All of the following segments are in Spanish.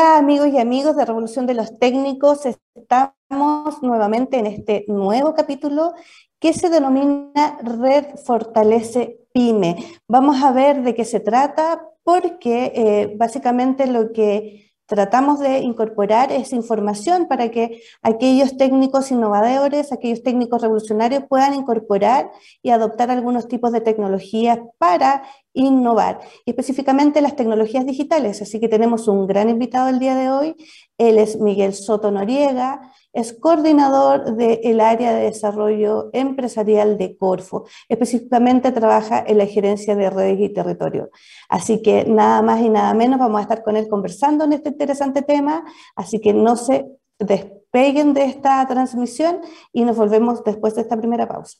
Amigos y amigos de Revolución de los Técnicos, estamos nuevamente en este nuevo capítulo que se denomina Red Fortalece Pyme. Vamos a ver de qué se trata porque eh, básicamente lo que tratamos de incorporar esa información para que aquellos técnicos innovadores, aquellos técnicos revolucionarios puedan incorporar y adoptar algunos tipos de tecnologías para innovar, específicamente las tecnologías digitales. Así que tenemos un gran invitado el día de hoy. Él es Miguel Soto Noriega, es coordinador del área de desarrollo empresarial de Corfo. Específicamente trabaja en la gerencia de redes y territorio. Así que nada más y nada menos vamos a estar con él conversando en este interesante tema. Así que no se despeguen de esta transmisión y nos volvemos después de esta primera pausa.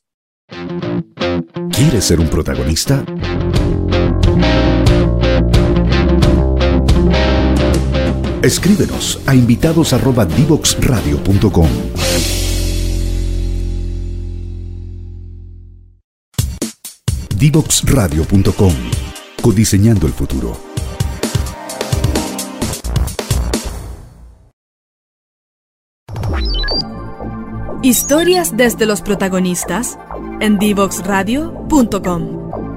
¿Quieres ser un protagonista? Escríbenos a invitados@divoxradio.com. Divoxradio.com. Codiseñando el futuro. Historias desde los protagonistas en divoxradio.com.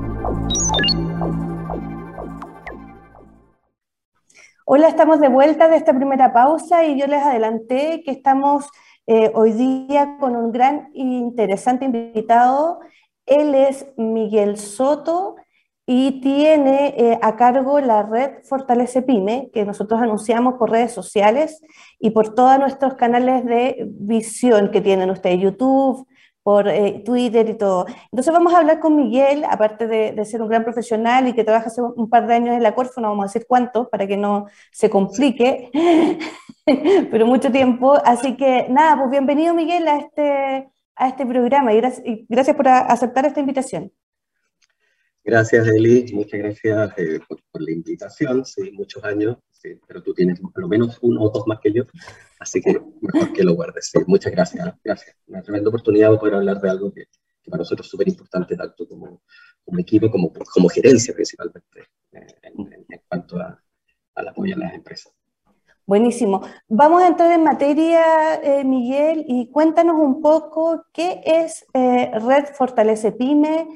Hola, estamos de vuelta de esta primera pausa y yo les adelanté que estamos eh, hoy día con un gran e interesante invitado. Él es Miguel Soto y tiene eh, a cargo la red Fortalece Pyme, que nosotros anunciamos por redes sociales y por todos nuestros canales de visión que tienen ustedes, YouTube, por eh, Twitter y todo. Entonces vamos a hablar con Miguel, aparte de, ser un gran profesional y que trabaja hace un par de años en la Corfo, vamos a decir cuánto para que no se complique, pero mucho tiempo. Así que nada, pues bienvenido Miguel a este, a este programa y gracias, gracias por aceptar esta invitación. Gracias, Eli. Muchas gracias eh, por, la invitación. Sí, muchos años, pero tú tienes por lo menos uno o dos más que yo, así que mejor que lo guardes. Sí, muchas gracias. Gracias. Una tremenda oportunidad de poder hablar de algo que, para nosotros es súper importante, tanto como, como, equipo como como gerencia principalmente, eh, en, cuanto a, al apoyo a las empresas. Buenísimo. Vamos a entrar en materia, eh, Miguel, y cuéntanos un poco qué es Red Fortalece Pyme,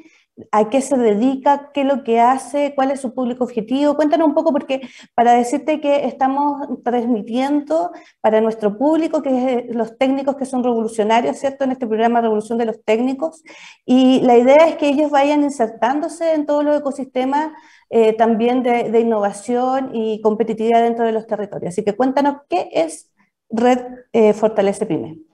a qué se dedica, qué es lo que hace, cuál es su público objetivo. Cuéntanos un poco, porque para decirte que estamos transmitiendo para nuestro público, que es los técnicos que son revolucionarios, ¿cierto? En este programa Revolución de los Técnicos. Y la idea es que ellos vayan insertándose en todos los ecosistemas eh, también de, innovación y competitividad dentro de los territorios. Así que cuéntanos qué es Red eh, Fortalece Pyme.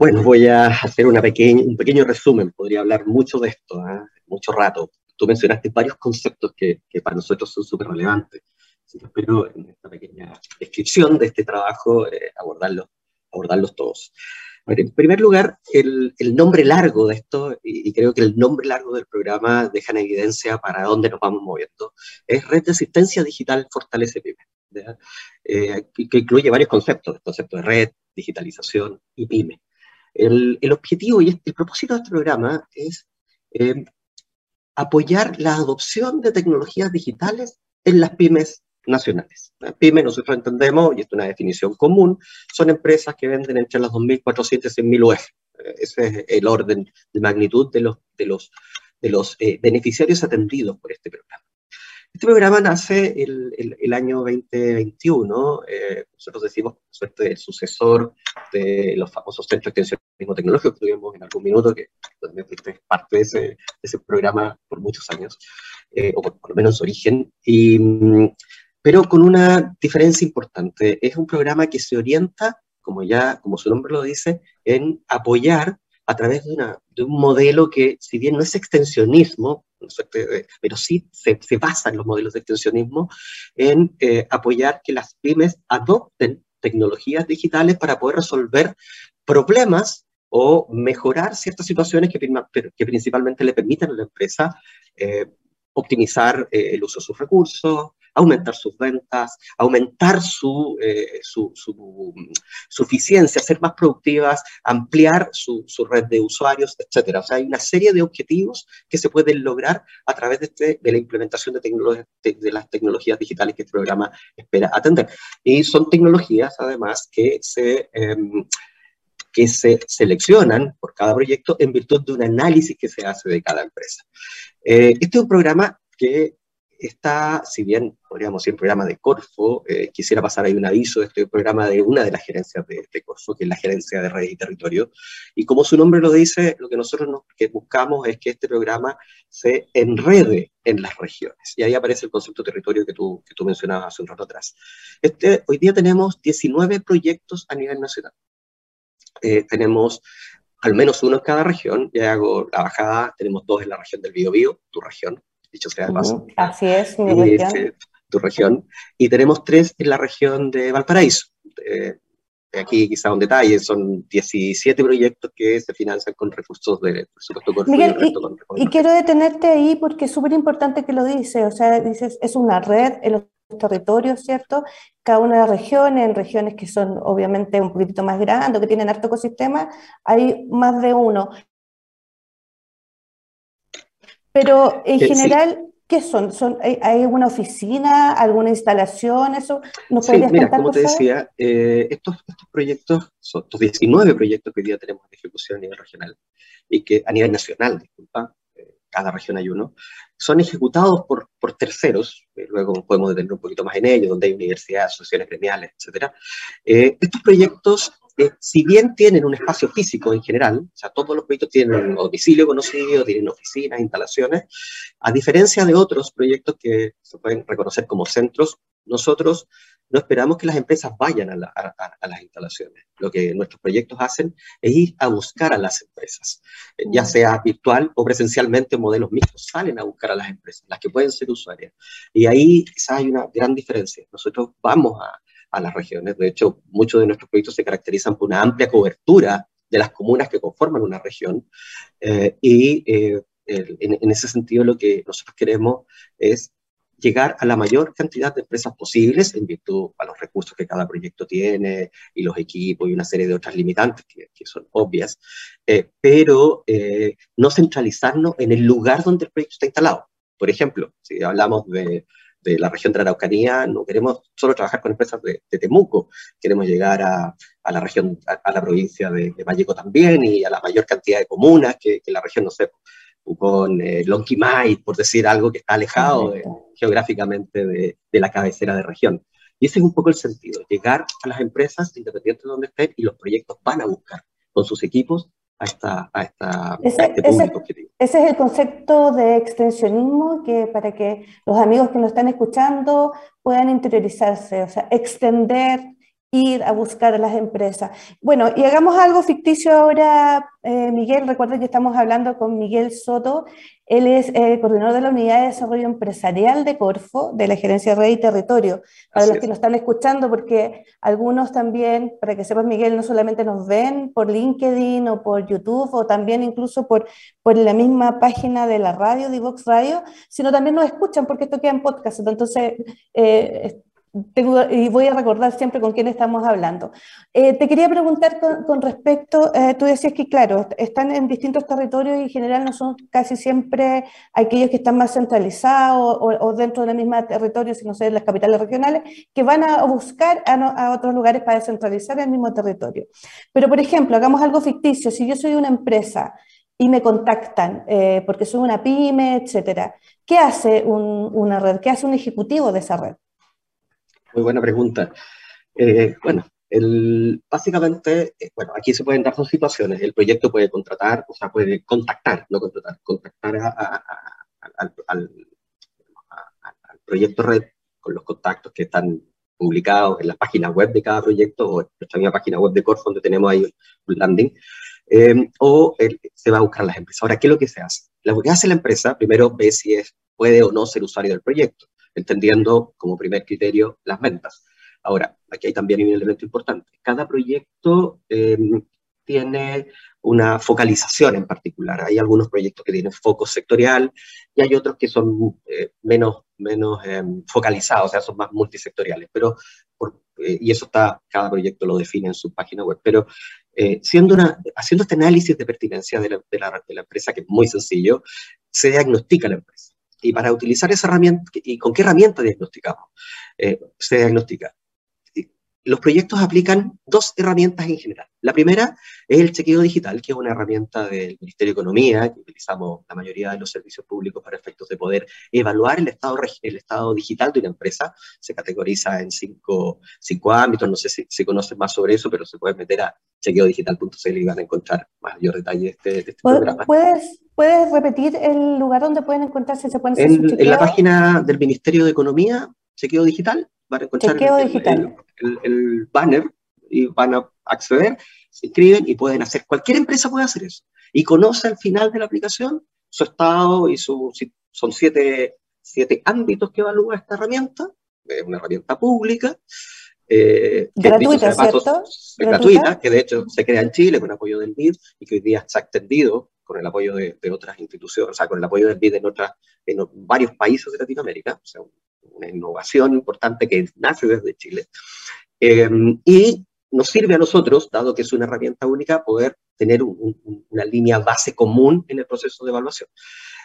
Bueno, voy a hacer una pequeña, un pequeño resumen, podría hablar mucho de esto, ¿eh? mucho rato. Tú mencionaste varios conceptos que, que para nosotros son súper relevantes. Así que espero en esta pequeña descripción de este trabajo eh, abordarlos, abordarlos todos. en primer lugar, el, el, nombre largo de esto, y, creo que el nombre largo del programa deja en evidencia para dónde nos vamos moviendo, es Red de Asistencia Digital Fortalece PYME, eh, que incluye varios conceptos, el concepto de red, digitalización y PYME. El, objetivo y el propósito de este programa es eh, apoyar la adopción de tecnologías digitales en las pymes nacionales. Las pymes, nosotros entendemos, y esto es una definición común, son empresas que venden entre las 2.400 y 1.000 UF. Ese es el orden de magnitud de los, de los, de los eh, beneficiarios atendidos por este programa. Este programa nace el, el, año 2021, eh, nosotros decimos suerte sucesor de los famosos centros de extensionismo tecnológico que tuvimos en algún minuto, que también fuiste parte de ese, de ese, programa por muchos años, eh, o por, lo menos su origen, y, pero con una diferencia importante. Es un programa que se orienta, como ya, como su nombre lo dice, en apoyar a través de, un modelo que, si bien no es extensionismo, pero sí se, se basa en los modelos de extensionismo en eh, apoyar que las pymes adopten tecnologías digitales para poder resolver problemas o mejorar ciertas situaciones que, principalmente le permitan a la empresa eh, optimizar eh, el uso de sus recursos, aumentar sus ventas, aumentar su, eh, su, eficiencia, ser más productivas, ampliar su, red de usuarios, etc. O sea, hay una serie de objetivos que se pueden lograr a través de, este, de la implementación de, de, las tecnologías digitales que este programa espera atender. Y son tecnologías, además, que se... Em, que se seleccionan por cada proyecto en virtud de un análisis que se hace de cada empresa. Eh, este es un programa que está, si bien podríamos decir programa de Corfo, eh, quisiera pasar ahí un aviso, este programa de una de las gerencias de, Corfo, que es la gerencia de redes y territorio, y como su nombre lo dice, lo que nosotros nos, que buscamos es que este programa se enrede en las regiones, y ahí aparece el concepto de territorio que tú, que tú mencionabas hace un rato atrás. Este, hoy día tenemos 19 proyectos a nivel nacional. Eh, tenemos al menos uno en cada región, ya hago la bajada, tenemos dos en la región del Biobío, tu región, dicho sea de paso. Así es, mi región. tu región. Y tenemos tres en la región de Valparaíso. aquí quizá un detalle, son 17 proyectos que se financian con recursos de presupuesto Miguel, y, y, quiero detenerte ahí porque es súper importante que lo dices, o sea, dices, es una red en los territorios, ¿cierto? Cada una de las regiones, en regiones que son obviamente un poquitito más grandes, que tienen harto ecosistema, hay más de uno. Pero en general, ¿qué son? ¿Son hay, alguna oficina, alguna instalación? ¿Eso nos sí, mira, como te decía, eh, estos, estos proyectos, son estos 19 proyectos que hoy día tenemos de ejecución a nivel regional y que a nivel nacional, disculpa, cada región hay uno, son ejecutados por, por terceros, eh, luego podemos detener un poquito más en ello, donde hay universidades, asociaciones gremiales, etc. Eh, estos proyectos, eh, si bien tienen un espacio físico en general, o sea, todos los proyectos tienen un domicilio conocido, tienen oficinas, instalaciones, a diferencia de otros proyectos que se pueden reconocer como centros, nosotros no esperamos que las empresas vayan a, las instalaciones. Lo que nuestros proyectos hacen es ir a buscar a las empresas, eh, ya sea virtual o presencialmente, modelos mixtos salen a buscar a las empresas, las que pueden ser usuarias. Y ahí quizás hay una gran diferencia. Nosotros vamos a, las regiones, de hecho, muchos de nuestros proyectos se caracterizan por una amplia cobertura de las comunas que conforman una región eh, y eh, en, en, ese sentido lo que nosotros queremos es llegar a la mayor cantidad de empresas posibles en virtud a los recursos que cada proyecto tiene y los equipos y una serie de otras limitantes que, son obvias, eh, pero eh, no centralizarnos en el lugar donde el proyecto está instalado. Por ejemplo, si hablamos de, de la región de la Araucanía, no queremos solo trabajar con empresas de, Temuco, queremos llegar a, a la región, a, la provincia de, de, también y a la mayor cantidad de comunas que, que la región, no sé, con eh, Lonquimay, por decir algo que está alejado geográficamente de, la cabecera de región. Y ese es un poco el sentido, llegar a las empresas independientes de donde estén y los proyectos van a buscar con sus equipos a, esta, a, esta, este público objetivo. Ese es el concepto de extensionismo que para que los amigos que nos están escuchando puedan interiorizarse, o sea, extender ir a buscar a las empresas. Bueno, y hagamos algo ficticio ahora, eh, Miguel. Recuerden que estamos hablando con Miguel Soto. Él es eh, coordinador de la Unidad de Desarrollo Empresarial de Corfo, de la Gerencia Red y Territorio. Para los que nos están escuchando, porque algunos también, para que sepan, Miguel, no solamente nos ven por LinkedIn o por YouTube, o también incluso por, por la misma página de la radio, de Vox Radio, sino también nos escuchan porque esto queda en podcast. Entonces, eh, y voy a recordar siempre con quién estamos hablando. Eh, te quería preguntar con, respecto, eh, tú decías que claro, están en distintos territorios y en general no son casi siempre aquellos que están más centralizados o, dentro del mismo territorio, sino en las capitales regionales, que van a buscar a, otros lugares para descentralizar el mismo territorio. Pero por ejemplo, hagamos algo ficticio, si yo soy una empresa y me contactan eh, porque soy una pyme, etcétera, ¿qué hace una red? ¿Qué hace un ejecutivo de esa red? Muy buena pregunta. Eh, bueno, el, básicamente, eh, bueno, aquí se pueden dar dos situaciones. El proyecto puede contratar, o sea, puede contactar, no contratar, contactar al, proyecto red con los contactos que están publicados en la página web de cada proyecto o en nuestra misma página web de Corfo, donde tenemos ahí un landing, eh, o se va a buscar las empresas. Ahora, ¿qué es lo que se hace? Lo que hace la empresa, primero ve si es, puede o no ser usuario del proyecto entendiendo como primer criterio las ventas. Ahora, aquí hay también un elemento importante. Cada proyecto em, tiene una focalización en particular. Hay algunos proyectos que tienen foco sectorial y hay otros que son eh, menos, menos em, focalizados, o sea, son más multisectoriales. Pero, eh, y eso está, cada proyecto lo define en su página web. Pero eh, siendo una, haciendo este análisis de pertinencia de la, de, la, de la empresa, que es muy sencillo, se diagnostica la empresa. Y para utilizar esa herramienta, ¿y con qué herramienta diagnosticamos? se diagnostica los proyectos aplican dos herramientas en general. La primera es el chequeo digital, que es una herramienta del Ministerio de Economía, que utilizamos la mayoría de los servicios públicos para efectos de poder evaluar el estado, el estado digital de una empresa. Se categoriza en cinco, cinco ámbitos, no sé si, si conocen más sobre eso, pero se pueden meter a chequeodigital.cl y van a encontrar mayor detalle de este, de este programa. ¿Puedes, ¿Puedes repetir el lugar donde pueden encontrarse? ¿Se pueden en, en la página del Ministerio de Economía, chequeo digital, van a encontrar chequeo digital el, banner y van a acceder, se inscriben y pueden hacer, cualquier empresa puede hacer eso. Y conoce al final de la aplicación su estado y su, son siete, siete ámbitos que evalúa esta herramienta, es una herramienta pública. Eh, gratuita, ¿cierto? Gratuita, que de hecho se crea en Chile con apoyo del BID y que hoy día está extendido con el apoyo de, otras instituciones, o sea, con el apoyo del BID en, otras, en varios países de Latinoamérica, o sea, una innovación importante que nace desde Chile. Em, y nos sirve a nosotros, dado que es una herramienta única, poder tener una línea base común en el proceso de evaluación.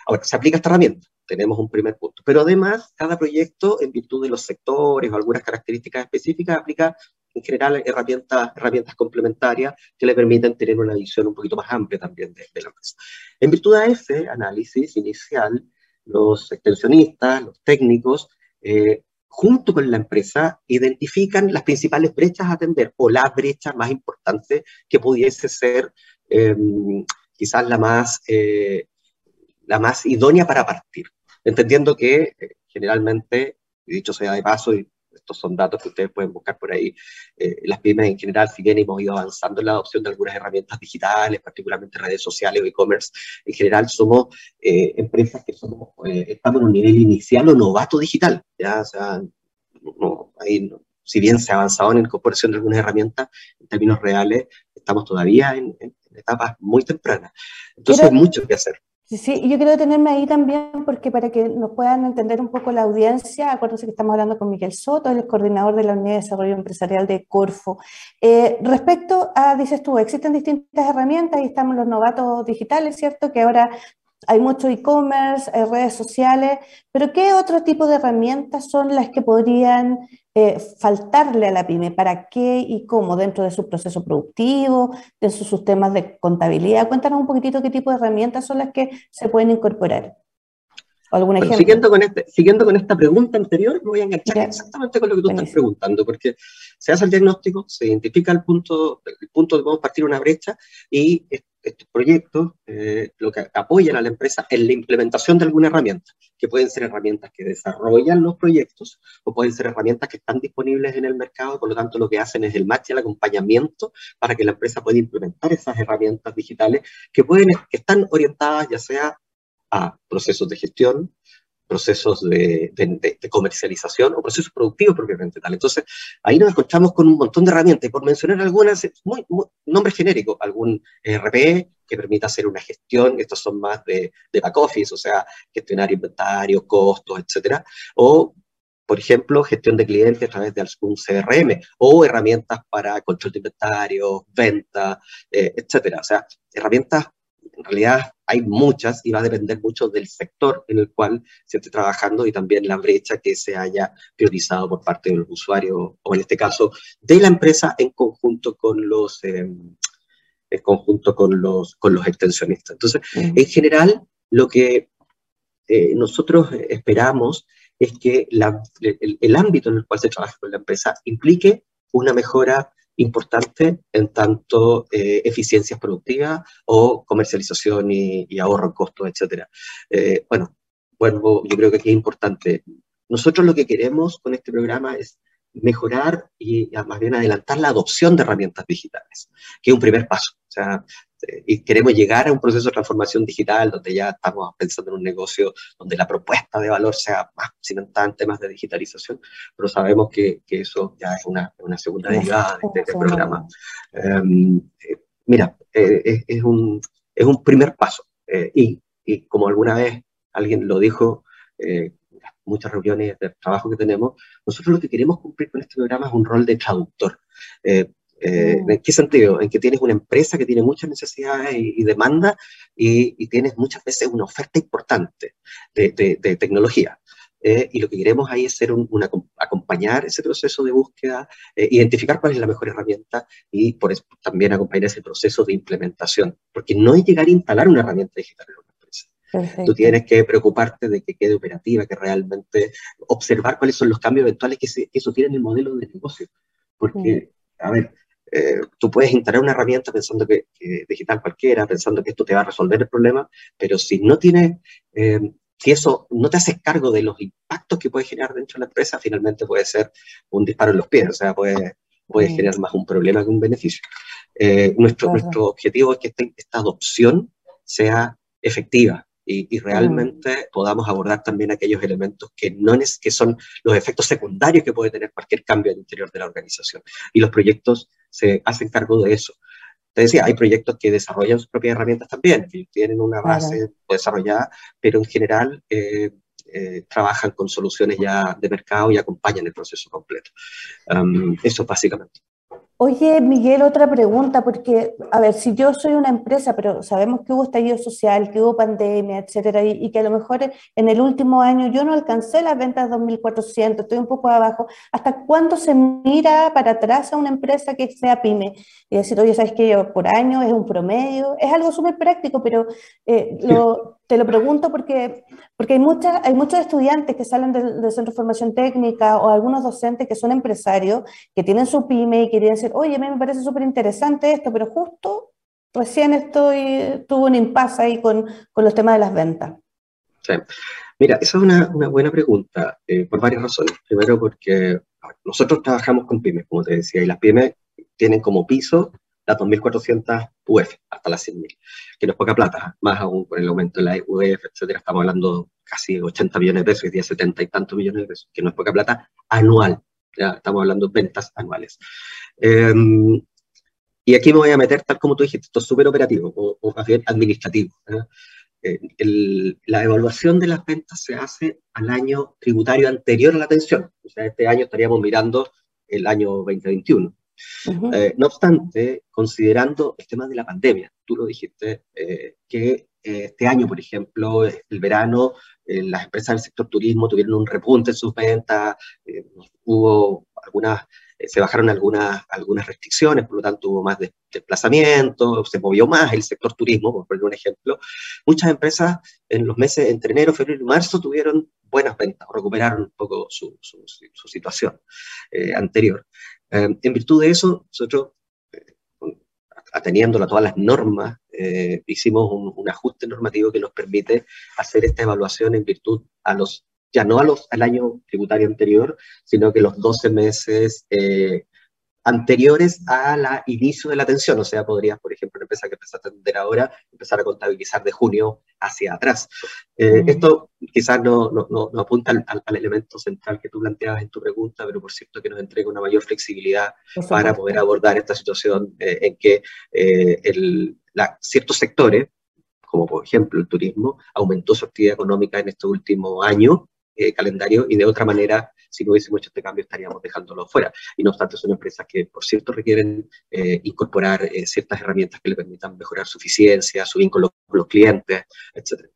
Ahora, se aplica esta herramienta, tenemos un primer punto, pero además cada proyecto, en virtud de los sectores o algunas características específicas, aplica en general herramientas, herramientas complementarias que le permiten tener una visión un poquito más amplia también de, de la empresa. En virtud de ese análisis inicial, los extensionistas, los técnicos, eh, junto con la empresa, identifican las principales brechas a atender o la brecha más importante que pudiese ser em, quizás la más, eh, la más idónea para partir. Entendiendo que eh, generalmente, dicho sea de paso, estos son datos que ustedes pueden buscar por ahí. Eh, las pymes en general, si bien hemos ido avanzando en la adopción de algunas herramientas digitales, particularmente redes sociales o e-commerce, en general somos eh, empresas que somos, eh, estamos en un nivel inicial o novato digital. ¿ya? O sea, no, ahí si bien se ha avanzado en la incorporación de algunas herramientas, en términos reales, estamos todavía en, en etapas muy tempranas. Entonces hay mucho que hacer. Sí, sí, yo quiero detenerme ahí también porque para que nos puedan entender un poco la audiencia, acuérdense que estamos hablando con Miguel Soto, el coordinador de la Unidad de Desarrollo Empresarial de Corfo. Eh, respecto a, dices tú, existen distintas herramientas y estamos los novatos digitales, ¿cierto? Que ahora hay mucho e-commerce, hay redes sociales, pero ¿qué otro tipo de herramientas son las que podrían eh, faltarle a la pyme? ¿Para qué y cómo dentro de su proceso productivo, de sus sistemas de contabilidad? Cuéntanos un poquitito qué tipo de herramientas son las que se pueden incorporar. ¿Algún ejemplo? siguiendo, con este, siguiendo con esta pregunta anterior, me voy a enganchar exactamente con lo que tú estás preguntando, porque se hace el diagnóstico, se identifica el punto, el punto de cómo partir una brecha y estos proyectos eh, lo que apoyan a la empresa es la implementación de alguna herramienta, que pueden ser herramientas que desarrollan los proyectos o pueden ser herramientas que están disponibles en el mercado, por lo tanto lo que hacen es el match y el acompañamiento para que la empresa pueda implementar esas herramientas digitales que, pueden, que están orientadas ya sea a procesos de gestión, procesos de, comercialización o procesos productivos propiamente tal. Entonces, ahí nos encontramos con un montón de herramientas, y por mencionar algunas, muy, nombres genéricos, algún RP que permita hacer una gestión, estos son más de, de back office, o sea, gestionar inventario, costos, etcétera, o por ejemplo, gestión de clientes a través de algún CRM o herramientas para control de inventario, venta, eh, etcétera. O sea, herramientas en realidad hay muchas y va a depender mucho del sector en el cual se esté trabajando y también la brecha que se haya priorizado por parte del usuario o en este caso de la empresa en conjunto con los, em, en conjunto con los, con los extensionistas. Entonces, en general, lo que eh, nosotros esperamos es que el, el ámbito en el cual se trabaja con la empresa implique una mejora importante en tanto eh, eficiencias productivas o comercialización y, ahorro en costos, etc. Eh, bueno, bueno, yo creo que aquí es importante. Nosotros lo que queremos con este programa es mejorar y más bien adelantar la adopción de herramientas digitales, que es un primer paso. O sea, este, y queremos llegar a un proceso de transformación digital donde ya estamos pensando en un negocio donde la propuesta de valor sea más cimentada en temas de digitalización, pero sabemos que, que eso ya es una, una segunda derivada de este, programa. Em, eh, mira, es, un, es un primer paso. y, y, como alguna vez alguien lo dijo, muchas reuniones de trabajo que tenemos, nosotros lo que queremos cumplir con este programa es un rol de traductor. Eh, eh, mm. ¿En qué sentido? En que tienes una empresa que tiene muchas necesidades y, demanda y, tienes muchas veces una oferta importante de, tecnología. Eh, y lo que queremos ahí es ser un, acompañar ese proceso de búsqueda, identificar cuál es la mejor herramienta y por eso también acompañar ese proceso de implementación. Porque no es llegar a instalar una herramienta digital Tú tienes que preocuparte de que quede operativa, que realmente observar cuáles son los cambios eventuales que, eso tiene en el modelo de negocio. Porque, a ver, eh, tú puedes instalar una herramienta pensando que, digital cualquiera, pensando que esto te va a resolver el problema, pero si no tienes, eh, si eso no te haces cargo de los impactos que puede generar dentro de la empresa, finalmente puede ser un disparo en los pies, o sea, puede, puede generar más un problema que un beneficio. Eh, nuestro, nuestro objetivo es que esta adopción sea efectiva, y, realmente podamos abordar también aquellos elementos que, no es, que son los efectos secundarios que puede tener cualquier cambio al interior de la organización. Y los proyectos se hacen cargo de eso. Te decía, hay proyectos que desarrollan sus propias herramientas también, que tienen una base desarrollada, pero en general eh, eh, trabajan con soluciones ya de mercado y acompañan el proceso completo. eso básicamente. Oye, Miguel, otra pregunta, porque, a ver, si yo soy una empresa, pero sabemos que hubo estallido social, que hubo pandemia, etcétera, y, que a lo mejor en el último año yo no alcancé las ventas 2.400, estoy un poco abajo, ¿hasta cuándo se mira para atrás a una empresa que sea pyme? Y decir, oye, ¿sabes qué? Yo por año es un promedio, es algo súper práctico, pero eh, lo, te lo pregunto porque, porque hay, muchas, hay muchos estudiantes que salen del, centro de formación técnica o algunos docentes que son empresarios, que tienen su pyme y quieren decir, oye, a mí me parece súper interesante esto, pero justo recién estoy, tuve un impasse ahí con, con los temas de las ventas. Sí. Mira, esa es una, una buena pregunta eh, por varias razones. Primero porque nosotros trabajamos con pymes, como te decía, y las pymes tienen como piso las 2.400 UF hasta las 100.000, que no es poca plata, más aún con el aumento de la UF, etcétera, estamos hablando casi de 80 millones de pesos, y día 70 y tantos millones de pesos, que no es poca plata anual, estamos hablando de ventas anuales. Em, y aquí me voy a meter, tal como tú dijiste, esto es súper operativo, o, más bien administrativo. Eh, la evaluación de las ventas se hace al año tributario anterior a la atención. O sea, este año estaríamos mirando el año 2021. Eh, no obstante, considerando el tema de la pandemia, tú lo dijiste, eh, que eh, este año, por ejemplo, el verano, las empresas del sector turismo tuvieron un repunte en sus ventas, hubo algunas se bajaron algunas, algunas restricciones, por lo tanto hubo más desplazamiento, se movió más el sector turismo, por poner un ejemplo. Muchas empresas en los meses entre enero, febrero y marzo tuvieron buenas ventas, recuperaron un poco su, situación anterior. Eh, en virtud de eso, nosotros, eh, ateniéndolo a todas las normas, eh, hicimos un, ajuste normativo que nos permite hacer esta evaluación en virtud a los, ya no a los, al año tributario anterior, sino que los 12 meses anteriores al inicio de la atención. O sea, podrías, por ejemplo, una empresa que empieza a atender ahora, empezar a contabilizar de junio hacia atrás. Eh, esto quizás no, no, no apunta al, elemento central que tú planteabas en tu pregunta, pero por cierto que nos entrega una mayor flexibilidad para poder abordar esta situación eh, en que eh, el, ciertos sectores, como por ejemplo el turismo, aumentó su actividad económica en este último año calendario y de otra manera si no hubiésemos hecho este cambio estaríamos dejándolo fuera. Y no obstante, son empresas que, por cierto, requieren eh, incorporar eh, ciertas herramientas que le permitan mejorar su eficiencia, su vínculo con los clientes, etc.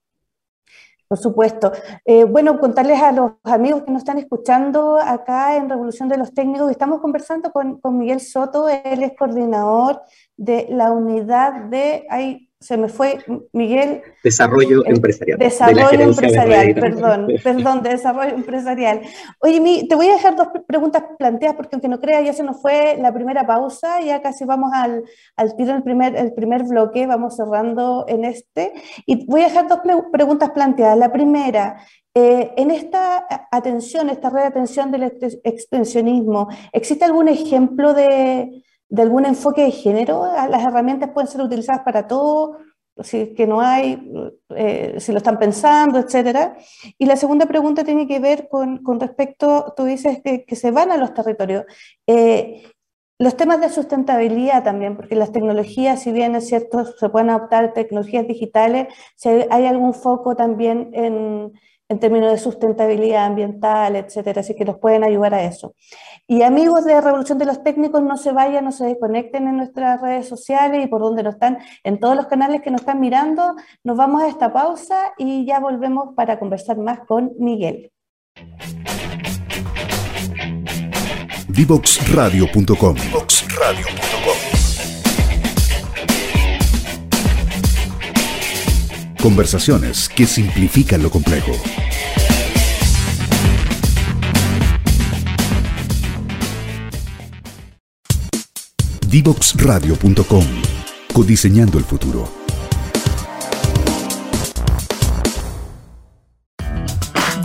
Por supuesto. Eh, bueno, contarles a los amigos que nos están escuchando acá en Revolución de los Técnicos, estamos conversando con, con Miguel Soto, él es coordinador de la unidad de, hay se me fue, Miguel. Desarrollo empresarial. Desarrollo empresarial, perdón, perdón, de desarrollo empresarial. Oye, te voy a dejar dos preguntas planteadas porque aunque no creas, ya se nos fue la primera pausa, ya casi vamos al, al tiro del primer, el primer bloque, vamos cerrando en este. Y voy a dejar dos preguntas planteadas. La primera, eh, en esta atención, esta red de atención del extensionismo, ¿existe algún ejemplo de de algún enfoque de género. Las herramientas pueden ser utilizadas para todo, si que no hay, eh, si lo están pensando, etcétera. Y la segunda pregunta tiene que ver con, con respecto, tú dices que, que, se van a los territorios. Eh, Los temas de sustentabilidad también, porque las tecnologías, si bien es cierto, se pueden adoptar tecnologías digitales, si hay algún foco también en, en términos de sustentabilidad ambiental, etcétera, así que nos pueden ayudar a eso. Y amigos de Revolución de los Técnicos, no se vayan, no se desconecten en nuestras redes sociales y por donde nos están, en todos los canales que nos están mirando, nos vamos a esta pausa y ya volvemos para conversar más con Miguel. Divoxradio.com Conversaciones que simplifican lo complejo. Divoxradio.com Codiseñando el futuro.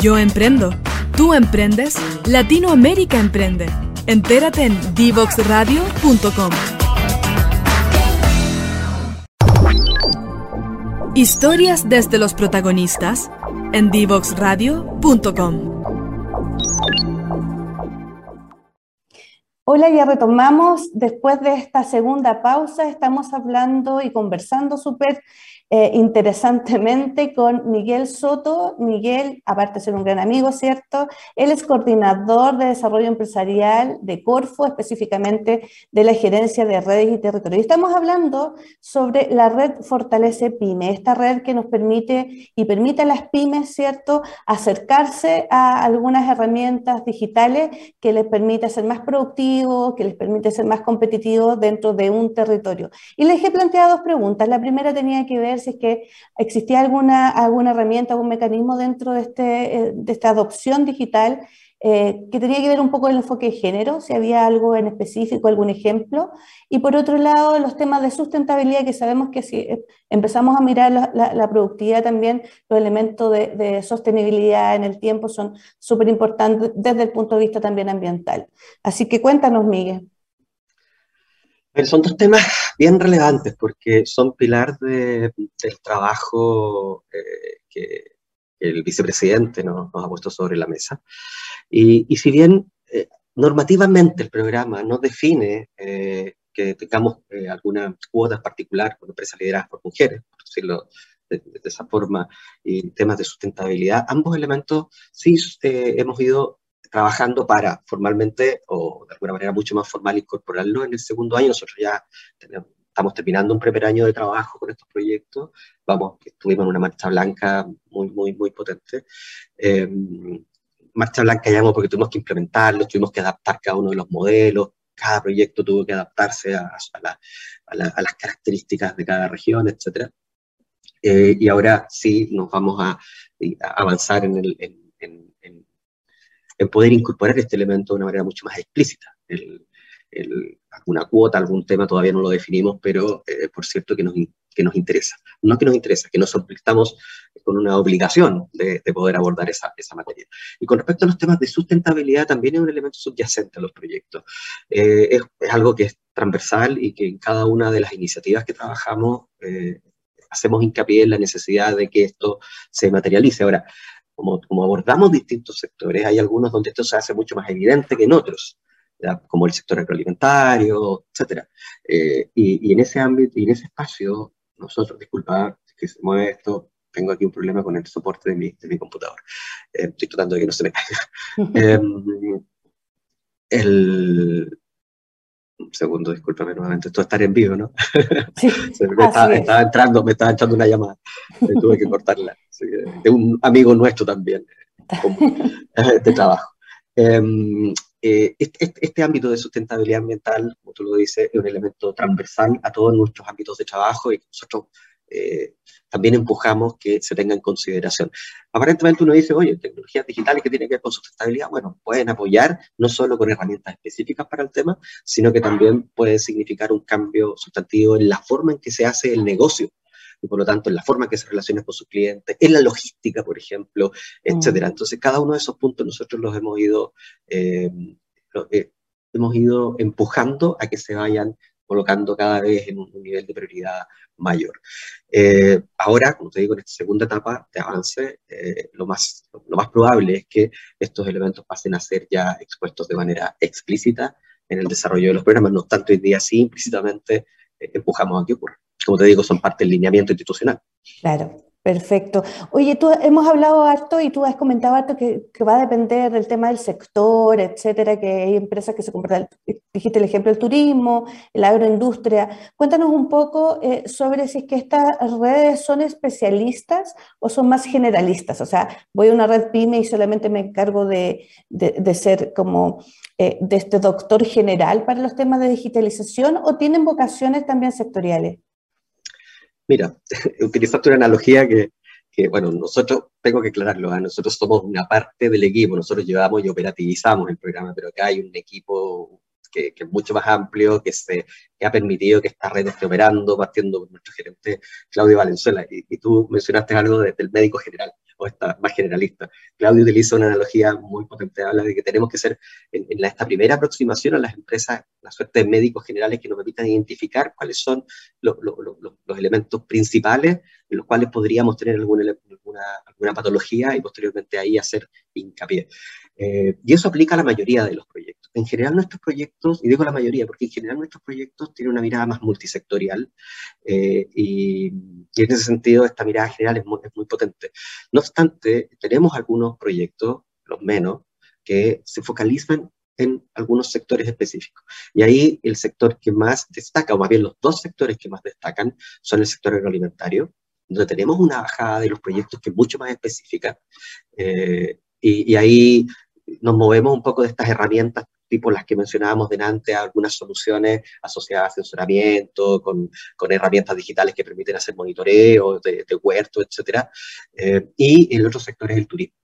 Yo emprendo. Tú emprendes. Latinoamérica emprende. Entérate en divoxradio.com. Historias desde los protagonistas en divoxradio.com. Hola, ya retomamos. Después de esta segunda pausa, estamos hablando y conversando súper eh, interesantemente con Miguel Soto. Miguel, aparte de ser un gran amigo, ¿cierto? Él es coordinador de desarrollo empresarial de Corfo, específicamente de la gerencia de redes y territorio. Y estamos hablando sobre la red Fortalece Pyme, esta red que nos permite y permite a las pymes, ¿cierto?, acercarse a algunas herramientas digitales que les permite ser más productivos, que les permite ser más competitivos dentro de un territorio. Y les he planteado dos preguntas. La primera tenía que ver si es que existía alguna, alguna herramienta, algún mecanismo dentro de, este, eh, de esta adopción digital eh, que tenía que ver un poco el enfoque de género, si había algo en específico, algún ejemplo. Y por otro lado, los temas de sustentabilidad, que sabemos que si eh, empezamos a mirar la, productividad también, los elementos de, de sostenibilidad en el tiempo son súper importantes desde el punto de vista también ambiental. Así que cuéntanos, Miguel. Son dos temas bien relevantes porque son pilar del trabajo eh, que el vicepresidente nos, ha puesto sobre la mesa. Y, si bien eh, normativamente el programa no define eh, que tengamos alguna cuota particular con empresas lideradas por mujeres, por decirlo de, esa forma, y temas de sustentabilidad, ambos elementos sí hemos ido trabajando para formalmente o de alguna manera mucho más formal incorporarlo en el segundo año. Nosotros ya estamos terminando un primer año de trabajo con estos proyectos. Vamos, estuvimos en una marcha blanca muy, muy, muy potente. Eh, marcha blanca llamamos porque tuvimos que implementarlo, tuvimos que adaptar cada uno de los modelos, cada proyecto tuvo que adaptarse a, las características de cada región, etc. Eh, y ahora sí nos vamos a, avanzar en, el, en poder incorporar este elemento de una manera mucho más explícita. alguna cuota, algún tema todavía no lo definimos, pero eh, por cierto que nos, que nos interesa. No que nos interesa, que nos estamos con una obligación de, poder abordar esa, esa, materia. Y con respecto a los temas de sustentabilidad, también es un elemento subyacente a los proyectos. Eh, es, algo que es transversal y que en cada una de las iniciativas que trabajamos eh, hacemos hincapié en la necesidad de que esto se materialice. Ahora, como, abordamos distintos sectores, hay algunos donde esto se hace mucho más evidente que en otros, como el sector agroalimentario, etc. Eh, y, en ese ámbito, y en ese espacio, nosotros, disculpa que se mueve esto, tengo aquí un problema con el soporte de mi, de mi computador. Eh, estoy tratando de que no se me caiga. Em, el, un segundo, discúlpame nuevamente, esto es estar en vivo, ¿no? Sí, me, estaba, entrando, me estaba echando una llamada, tuve que cortarla, de un amigo nuestro también, de trabajo. Em, eh, este, este, este, ámbito de sustentabilidad ambiental, como tú lo dices, es un elemento transversal a todos nuestros ámbitos de trabajo y nosotros eh, también empujamos que se tenga en consideración. Aparentemente uno dice, oye, tecnologías digitales que tienen que ver con sustentabilidad, bueno, pueden apoyar no solo con herramientas específicas para el tema, sino que también puede significar un cambio sustantivo en la forma en que se hace el negocio y por lo tanto en la forma en que se relaciona con sus clientes, en la logística, por ejemplo, etcétera. Mm. Entonces, cada uno de esos puntos nosotros los hemos ido, eh, eh, hemos ido empujando a que se vayan colocando cada vez en un nivel de prioridad mayor. Eh, ahora, como te digo, en esta segunda etapa de avance, eh, lo, más, lo más probable es que estos elementos pasen a ser ya expuestos de manera explícita en el desarrollo de los programas. No obstante, hoy día sí, implícitamente eh, empujamos a que ocurra. Como te digo, son parte del lineamiento institucional. Claro. Perfecto. Oye, tú hemos hablado harto y tú has comentado harto que, va a depender del tema del sector, etcétera, que hay empresas que se compran, dijiste el ejemplo del turismo, la agroindustria. Cuéntanos un poco eh, sobre si es que estas redes son especialistas o son más generalistas. O sea, voy a una red PYME y solamente me encargo de, ser como eh, de este doctor general para los temas de digitalización o tienen vocaciones también sectoriales. Mira, utilizaste una analogía que, bueno, nosotros, tengo que aclararlo, ¿eh? nosotros somos una parte del equipo, nosotros llevamos y operativizamos el programa, pero acá hay un equipo que, es mucho más amplio, que, se, que ha permitido que esta red esté operando, partiendo por nuestro gerente Claudio Valenzuela. Y, y tú mencionaste algo desde el médico general o esta más generalista. Claudio utiliza una analogía muy potente, habla de que tenemos que ser en, esta primera aproximación a las empresas, la suerte de médicos generales que nos permitan identificar cuáles son los elementos principales en los cuales podríamos tener alguna, alguna, alguna patología y posteriormente ahí hacer hincapié. Eh, y eso aplica a la mayoría de los proyectos. En general nuestros proyectos, y digo la mayoría porque en general nuestros proyectos tienen una mirada más multisectorial eh, y, en ese sentido esta mirada general es muy, es muy potente. No obstante, tenemos algunos proyectos, los menos, que se focalizan en algunos sectores específicos. Y ahí el sector que más destaca, o más bien los dos sectores que más destacan, son el sector agroalimentario, donde tenemos una bajada de los proyectos que es mucho más específica. Eh, y, y, ahí nos movemos un poco de estas herramientas tipo las que mencionábamos delante, algunas soluciones asociadas a censuramiento, con, con herramientas digitales que permiten hacer monitoreo de, de huertos, etc. Eh, y el otro sector es el turismo.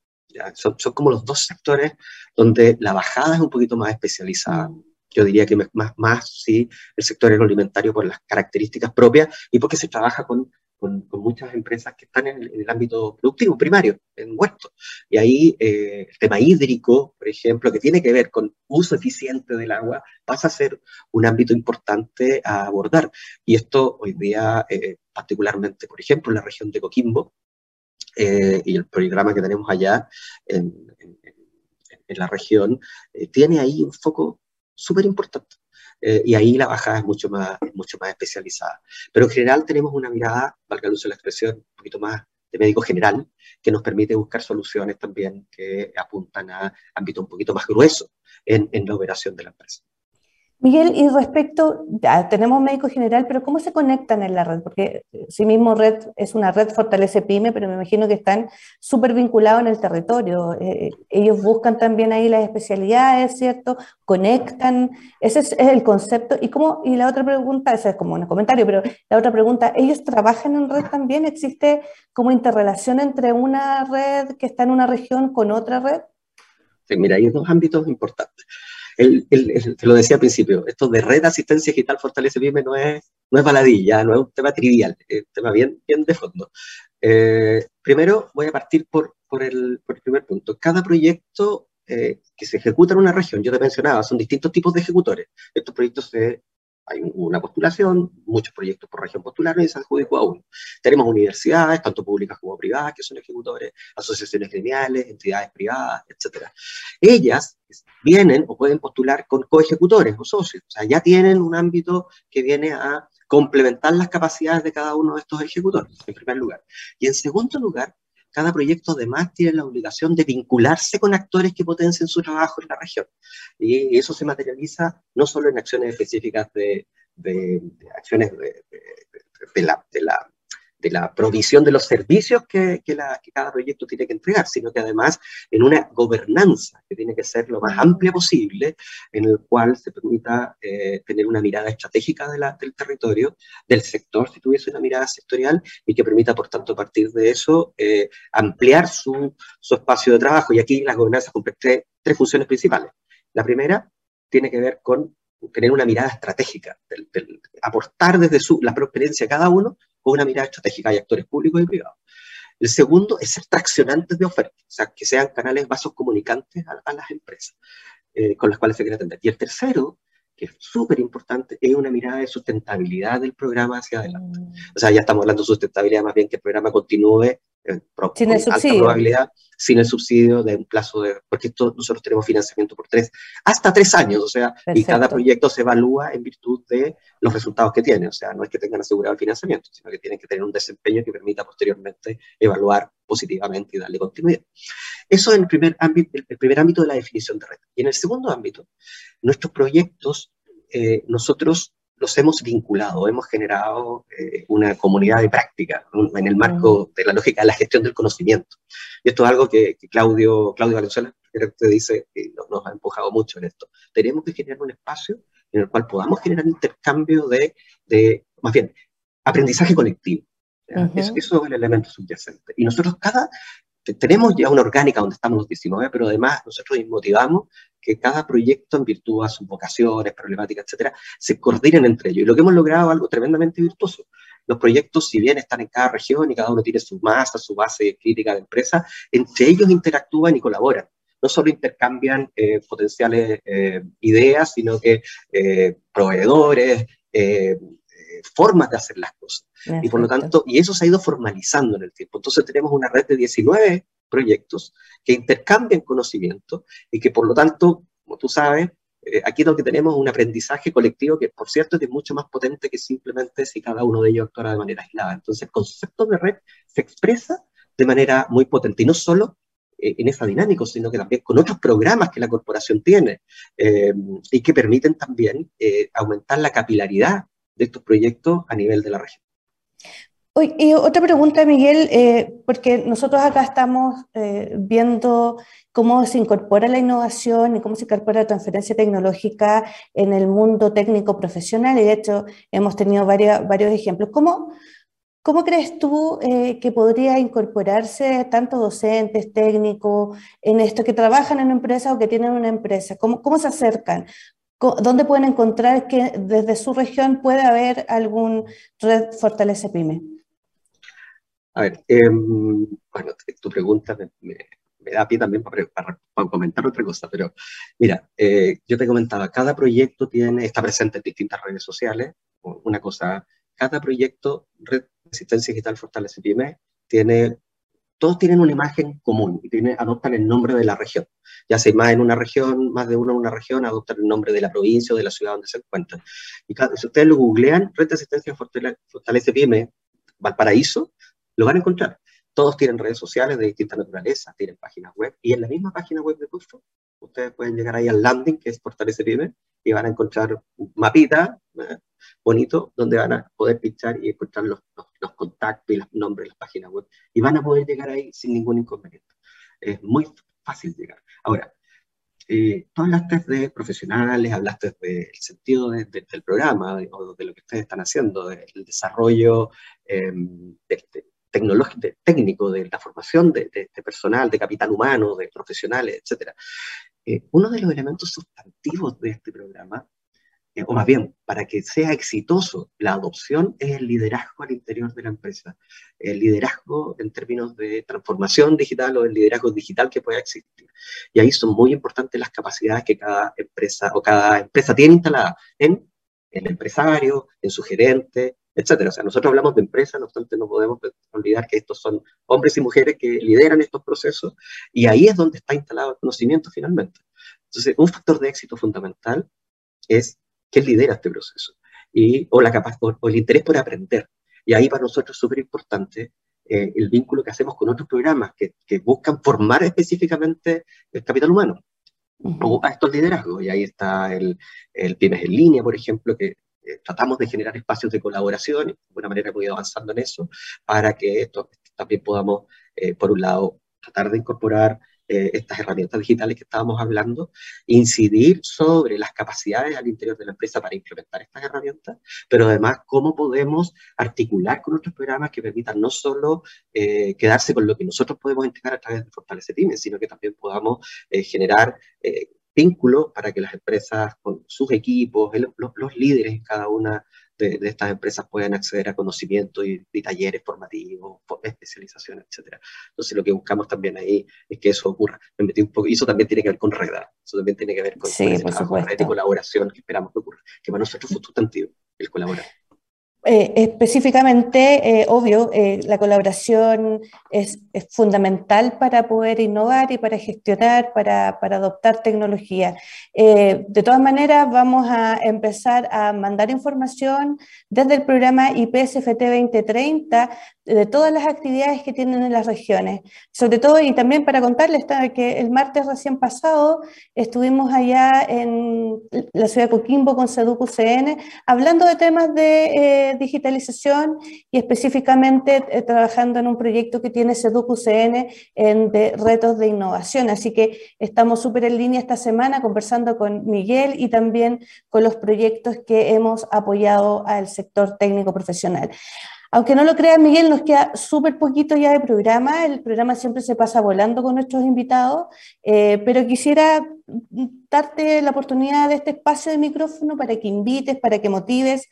Son, son, como los dos sectores donde la bajada es un poquito más especializada. Yo diría que más, más sí, el sector agroalimentario por las características propias y porque se trabaja con con, muchas empresas que están en el, ámbito productivo primario, en huertos. Y ahí eh, el tema hídrico, por ejemplo, que tiene que ver con uso eficiente del agua, pasa a ser un ámbito importante a abordar. Y esto hoy día, eh, particularmente, por ejemplo, en la región de Coquimbo, eh, y el programa que tenemos allá en, en la región, tiene ahí un foco súper importante. Eh, y ahí la bajada es mucho más, mucho más especializada. Pero en general tenemos una mirada, valga el uso de la expresión, un poquito más de médico general, que nos permite buscar soluciones también que apuntan a ámbito un poquito más grueso en, en la operación de la empresa. Miguel, y respecto, ya tenemos médico general, pero ¿cómo se conectan en la red? Porque eh, sí mismo red es una red Fortalece Pyme, pero me imagino que están súper vinculados en el territorio. Eh, ellos buscan también ahí las especialidades, ¿cierto? Conectan, ese es, el concepto. Y, cómo, y la otra pregunta, ese es como un comentario, pero la otra pregunta, ¿ellos trabajan en red también? ¿Existe como interrelación entre una red que está en una región con otra red? Sí, mira, hay dos ámbitos importantes te lo decía al principio, esto de red de asistencia digital fortalece PYME no es, no es baladilla, no es un tema trivial, es un tema bien, bien de fondo. Eh, primero voy a partir por, el, por el primer punto. Cada proyecto eh, que se ejecuta en una región, yo te mencionaba, son distintos tipos de ejecutores. Estos proyectos se hay una postulación, muchos proyectos por región postularon y se adjudicó a uno. Tenemos universidades, tanto públicas como privadas, que son ejecutores, asociaciones gremiales, entidades privadas, etc. Ellas vienen o pueden postular con coejecutores o socios, o sea, ya tienen un ámbito que viene a complementar las capacidades de cada uno de estos ejecutores, en primer lugar. Y en segundo lugar, cada proyecto además tiene la obligación de vincularse con actores que potencien su trabajo en la región. Y eso se materializa no solo en acciones específicas de, de, acciones de, la, de la de la provisión de los servicios que, que, la, que, cada proyecto tiene que entregar, sino que además en una gobernanza que tiene que ser lo más amplia posible, en el cual se permita eh, tener una mirada estratégica de la, del territorio, del sector, si tuviese una mirada sectorial, y que permita, por tanto, a partir de eso, eh, ampliar su, su, espacio de trabajo. Y aquí la gobernanza cumple tres, tres funciones principales. La primera tiene que ver con tener una mirada estratégica, del, del, aportar desde su, la experiencia de cada uno con una mirada estratégica. Hay actores públicos y privados. El segundo es ser traccionantes de oferta, o sea, que sean canales vasos comunicantes a, a las empresas eh, con las cuales se quiere atender. Y el tercero, que es súper importante, es una mirada de sustentabilidad del programa hacia adelante. Mm. O sea, ya estamos hablando de sustentabilidad, más bien que el programa continúe eh, sin el subsidio. probabilidad, sin el subsidio de un plazo de, porque esto, nosotros tenemos financiamiento por tres, hasta tres años, o sea, y cada proyecto se evalúa en virtud de los resultados que tiene, o sea, no es que tengan asegurado el financiamiento, sino que tienen que tener un desempeño que permita posteriormente evaluar positivamente y darle continuidad. Eso en el primer ámbito, el primer ámbito de la definición de red. Y en el segundo ámbito, nuestros proyectos, eh, nosotros los hemos vinculado, hemos generado eh, una comunidad de práctica en el marco de la lógica de la gestión del conocimiento. Y esto es algo que, Claudio, Claudio Valenzuela te dice y nos, ha empujado mucho en esto. Tenemos que generar un espacio en el cual podamos generar intercambio de, de más bien, aprendizaje colectivo. eso, eso, es el elemento subyacente. Y nosotros cada, tenemos ya una orgánica donde estamos los 19, pero además nosotros motivamos que cada proyecto, en virtud de sus vocaciones, problemáticas, etcétera, se coordinen entre ellos. Y lo que hemos logrado es algo tremendamente virtuoso. Los proyectos, si bien están en cada región y cada uno tiene su masa, su base crítica de empresa, entre ellos interactúan y colaboran. No solo intercambian eh, potenciales eh, ideas, sino que eh, proveedores, formas de hacer las cosas. Y por lo tanto, y eso se ha ido formalizando en el tiempo. Entonces tenemos una red de 19 proyectos que intercambian conocimiento y que por lo tanto, como tú sabes, eh, aquí es donde tenemos un aprendizaje colectivo que, por cierto, es mucho más potente que simplemente si cada uno de ellos actuara de manera aislada. Entonces, el concepto de red se expresa de manera muy potente y no solo eh, en esa dinámica, sino que también con otros programas que la corporación tiene eh, y que permiten también aumentar la capilaridad de estos proyectos a nivel de la región. Y otra pregunta, Miguel, eh, porque nosotros acá estamos eh, viendo cómo se incorpora la innovación y cómo se incorpora la transferencia tecnológica en el mundo técnico profesional, y de hecho hemos tenido varios, varios ejemplos. ¿Cómo, cómo crees tú eh, que podría incorporarse tanto docentes, técnicos, en esto, que trabajan en una empresa o que tienen una empresa? ¿Cómo, cómo se acercan? ¿Dónde pueden encontrar que desde su región puede haber algún red Fortalece Pyme? A ver, em, bueno, tu pregunta me, da pie también para, comentar otra cosa, pero mira, eh, yo te comentaba, cada proyecto tiene, está presente en distintas redes sociales, una cosa, cada proyecto, Red Resistencia Digital Fortalece Pyme, tiene todos tienen una imagen común y tiene, adoptan el nombre de la región. Ya sea más en una región, más de uno en una región, adoptan el nombre de la provincia o de la ciudad donde se encuentran. Y si ustedes lo googlean, Red de Asistencia Fortalece Pyme Valparaíso, lo van a encontrar. Todos tienen redes sociales de distinta naturaleza, tienen páginas web, y en la misma página web de Custro, ustedes pueden llegar ahí al landing, que es Fortalece Pyme, y van a encontrar un mapita ¿eh? Bonito donde van a poder pinchar y encontrar los, los, contactos y los nombres de las páginas web. Y van a poder llegar ahí sin ningún inconveniente. Es muy fácil llegar. Ahora, eh, tú hablaste de profesionales, hablaste del sentido del programa o de lo que ustedes están haciendo, del desarrollo eh, tecnológico, técnico, de la formación de, personal, de capital humano, de profesionales, etc. Eh, uno de los elementos sustantivos de este programa eh, o más bien, para que sea exitoso la adopción, es el liderazgo al interior de la empresa. El liderazgo en términos de transformación digital o el liderazgo digital que pueda existir. Y ahí son muy importantes las capacidades que cada empresa o cada empresa tiene instalada en el empresario, en su gerente, etcétera. O sea, nosotros hablamos de empresa, no obstante no podemos olvidar que estos son hombres y mujeres que lideran estos procesos y ahí es donde está instalado el conocimiento finalmente. Entonces, un factor de éxito fundamental es quién lidera este proceso y, o, la o, el interés por aprender. Y ahí para nosotros es súper importante eh, el vínculo que hacemos con otros programas que, que, buscan formar específicamente el capital humano o a estos liderazgos. Y ahí está el, el Pymes en línea, por ejemplo, que eh, tratamos de generar espacios de colaboración y de alguna manera hemos ido avanzando en eso para que esto, también podamos, eh, por un lado, tratar de incorporar eh, estas herramientas digitales que estábamos hablando, incidir sobre las capacidades al interior de la empresa para implementar estas herramientas, pero además cómo podemos articular con otros programas que permitan no solo eh, quedarse con lo que nosotros podemos entregar a través de Fortalece Pymes, sino que también podamos eh, generar vínculos para que las empresas con sus equipos, los, los líderes en cada una de, estas empresas puedan acceder a conocimiento y, talleres formativos, especialización, etc. Entonces lo que buscamos también ahí es que eso ocurra. Me metí un poco, y eso también tiene que ver con red, eso también tiene que ver con, sí, con red y colaboración que esperamos que ocurra, que para nosotros fue sustantivo el colaborar. Eh, específicamente, eh, obvio, eh, la colaboración es, fundamental para poder innovar y para gestionar, para, para adoptar tecnología. de todas maneras, vamos a empezar a mandar información desde el programa IPSFT 2030 de todas las actividades que tienen en las regiones. Sobre todo, y también para contarles que el martes recién pasado estuvimos allá en la ciudad de Coquimbo con Seduc UCN hablando de temas de digitalización y específicamente eh, trabajando en un proyecto que tiene Seduc UCN en, de retos de innovación. Así que estamos súper en línea esta semana conversando con Miguel y también con los proyectos que hemos apoyado al sector técnico profesional. Aunque no lo crean, Miguel, nos queda súper poquito ya de programa. El programa siempre se pasa volando con nuestros invitados, eh, pero quisiera darte la oportunidad de este espacio de micrófono para que invites, para que motives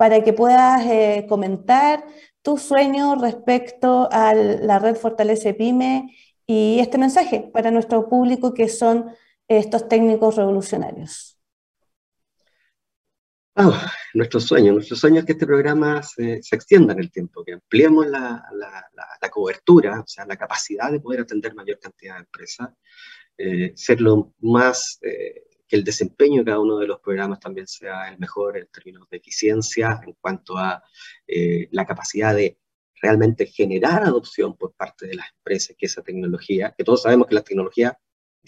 para que puedas eh, comentar tus sueños respecto a la red Fortalece Pyme y este mensaje para nuestro público que son estos técnicos revolucionarios. Ah, nuestro sueño, nuestro sueño es que este programa se, extienda en el tiempo, que ampliemos la, cobertura, o sea, la capacidad de poder atender mayor cantidad de empresas, eh, ser lo más eh, que el desempeño de cada uno de los programas también sea el mejor en términos de eficiencia, en cuanto a eh, la capacidad de realmente generar adopción por parte de las empresas que esa tecnología, que todos sabemos que las tecnologías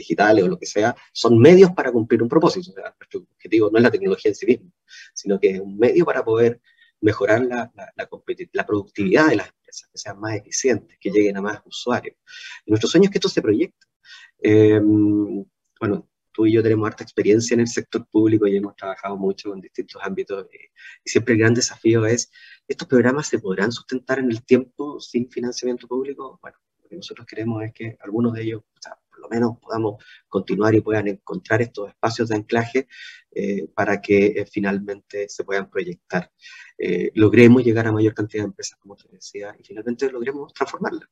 digitales o lo que sea, son medios para cumplir un propósito. nuestro objetivo no es la tecnología en sí misma, sino que es un medio para poder mejorar la, la, la, productividad de las empresas, que sean más eficientes, que lleguen a más usuarios. Y nuestro sueño es que esto se proyecte. Eh, bueno, tú y yo tenemos harta experiencia en el sector público y hemos trabajado mucho en distintos ámbitos. Eh, y siempre el gran desafío es, ¿estos programas se podrán sustentar en el tiempo sin financiamiento público? Bueno, lo que nosotros queremos es que algunos de ellos, o sea, por lo menos podamos continuar y puedan encontrar estos espacios de anclaje eh, para que eh, finalmente se puedan proyectar. logremos llegar a mayor cantidad de empresas, como te decía, y finalmente logremos transformarlas.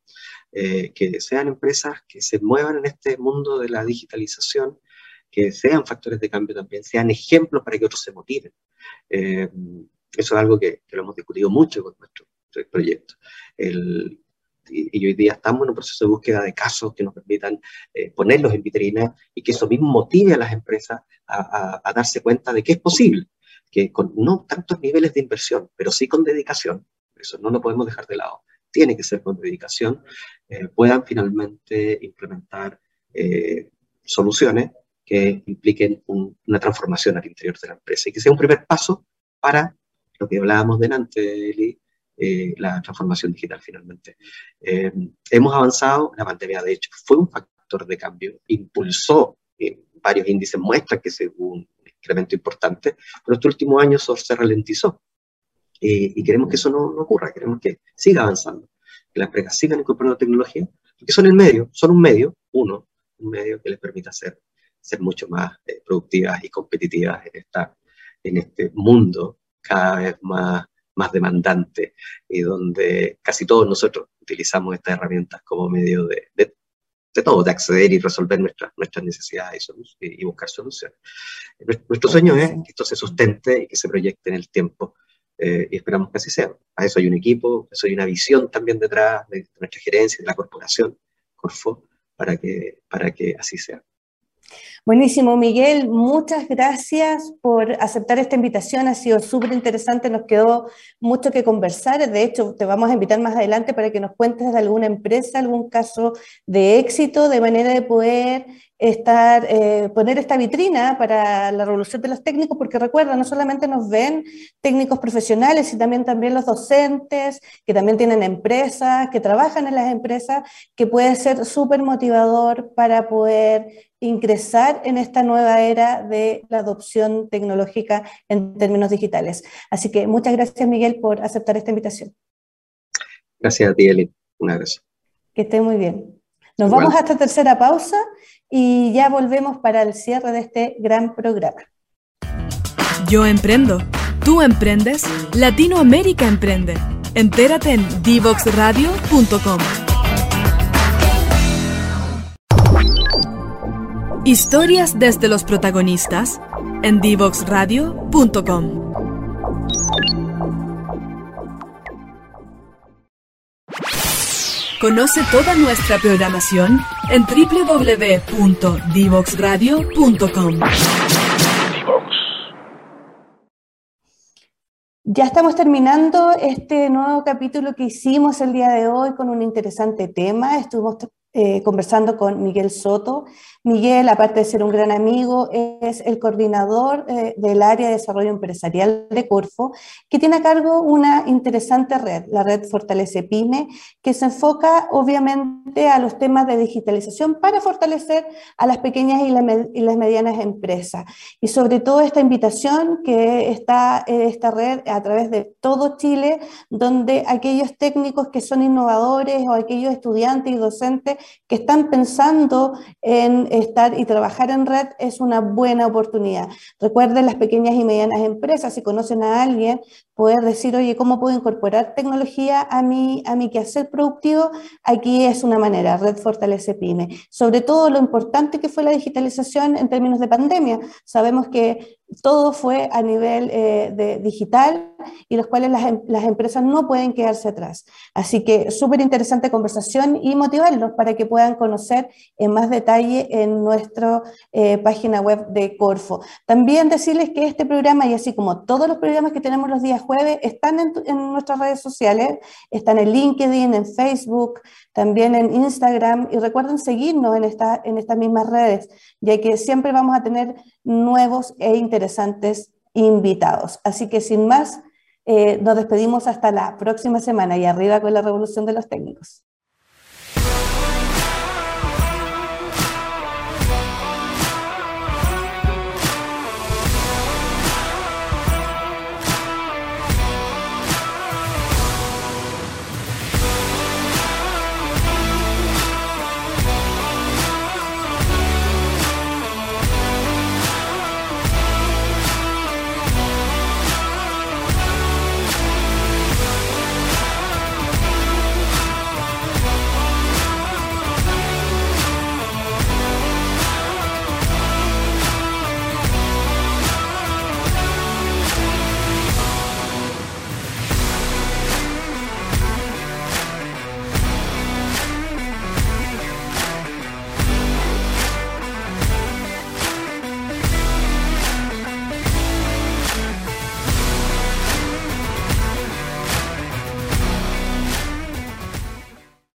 que sean empresas que se muevan en este mundo de la digitalización, que sean factores de cambio también, sean ejemplos para que otros se motiven. Eh, eso es algo que, lo hemos discutido mucho con nuestro, proyecto. Y, hoy día estamos en un proceso de búsqueda de casos que nos permitan eh, ponerlos en vitrina y que eso mismo motive a las empresas a, darse cuenta de que es posible, que con no tantos niveles de inversión, pero sí con dedicación, eso no lo podemos dejar de lado, tiene que ser con dedicación, eh, puedan finalmente implementar soluciones que impliquen una transformación al interior de la empresa y que sea un primer paso para lo que hablábamos delante, Eli, eh, la transformación digital finalmente. Eh, hemos avanzado, la pandemia de hecho fue un factor de cambio, impulsó eh, varios índices, muestran que se hubo un incremento importante, pero estos últimos años eso se ralentizó. y queremos que eso no, no, ocurra, queremos que siga avanzando, que las empresas sigan incorporando tecnología, porque son el medio, son un medio, uno, un medio que les permita hacer ser mucho más eh, productivas y competitivas en, esta, en este mundo cada vez más, más demandante y donde casi todos nosotros utilizamos estas herramientas como medio de, de, todo, de acceder y resolver nuestras, nuestras necesidades y, y buscar soluciones. Nuestro sueño es que esto se sustente y que se proyecte en el tiempo eh, y esperamos que así sea. A eso hay un equipo, a eso hay una visión también detrás de, nuestra gerencia, de la corporación, Corfo, para que, para que así sea. Buenísimo, Miguel. Muchas gracias por aceptar esta invitación. Ha sido súper interesante. Nos quedó mucho que conversar. De hecho, te vamos a invitar más adelante para que nos cuentes de alguna empresa, algún caso de éxito, de manera de poder estar, eh, poner esta vitrina para la revolución de los técnicos, porque recuerda, no solamente nos ven técnicos profesionales, sino también, también los docentes, que también tienen empresas, que trabajan en las empresas, que puede ser súper motivador para poder ingresar en esta nueva era de la adopción tecnológica en términos digitales. Así que muchas gracias, Miguel, por aceptar esta invitación. Gracias a ti, Eli. Un abrazo. Que esté muy bien. Nos vamos a esta tercera pausa y ya volvemos para el cierre de este gran programa. Yo emprendo Tú emprendes, Latinoamérica emprende. Entérate en divoxradio.com. Historias desde los protagonistas en divoxradio.com. Conoce toda nuestra programación en www.divoxradio.com. Ya estamos terminando este nuevo capítulo que hicimos el día de hoy con un interesante tema. Estuvimos eh, conversando con Miguel Soto. Miguel, aparte de ser un gran amigo, es el coordinador eh, del área de desarrollo empresarial de Corfo, que tiene a cargo una interesante red, la red Fortalece Pyme, que se enfoca obviamente a los temas de digitalización para fortalecer a las pequeñas y, las medianas empresas. Y sobre todo esta invitación que está esta red a través de todo Chile, donde aquellos técnicos que son innovadores o aquellos estudiantes y docentes que están pensando en estar y trabajar en red es una buena oportunidad. Recuerden las pequeñas y medianas empresas, si conocen a alguien, poder decir, oye, ¿cómo puedo incorporar tecnología a mi, a mi quehacer productivo? Aquí es una manera, Red Fortalece Pyme. Sobre todo lo importante que fue la digitalización en términos de pandemia. Sabemos que todo fue a nivel eh, de digital y los cuales las, em, las, empresas no pueden quedarse atrás. Así que súper interesante conversación y motivarlos para que puedan conocer en más detalle en nuestra eh, página web de Corfo. También decirles que este programa, y así como todos los programas que tenemos los días jueves, están en, en nuestras redes sociales, están en LinkedIn, en Facebook, también en Instagram y recuerden seguirnos en, esta, en estas mismas redes, ya que siempre vamos a tener nuevos e interesantes invitados. Así que sin más, eh, nos despedimos hasta la próxima semana y arriba con la revolución de los técnicos.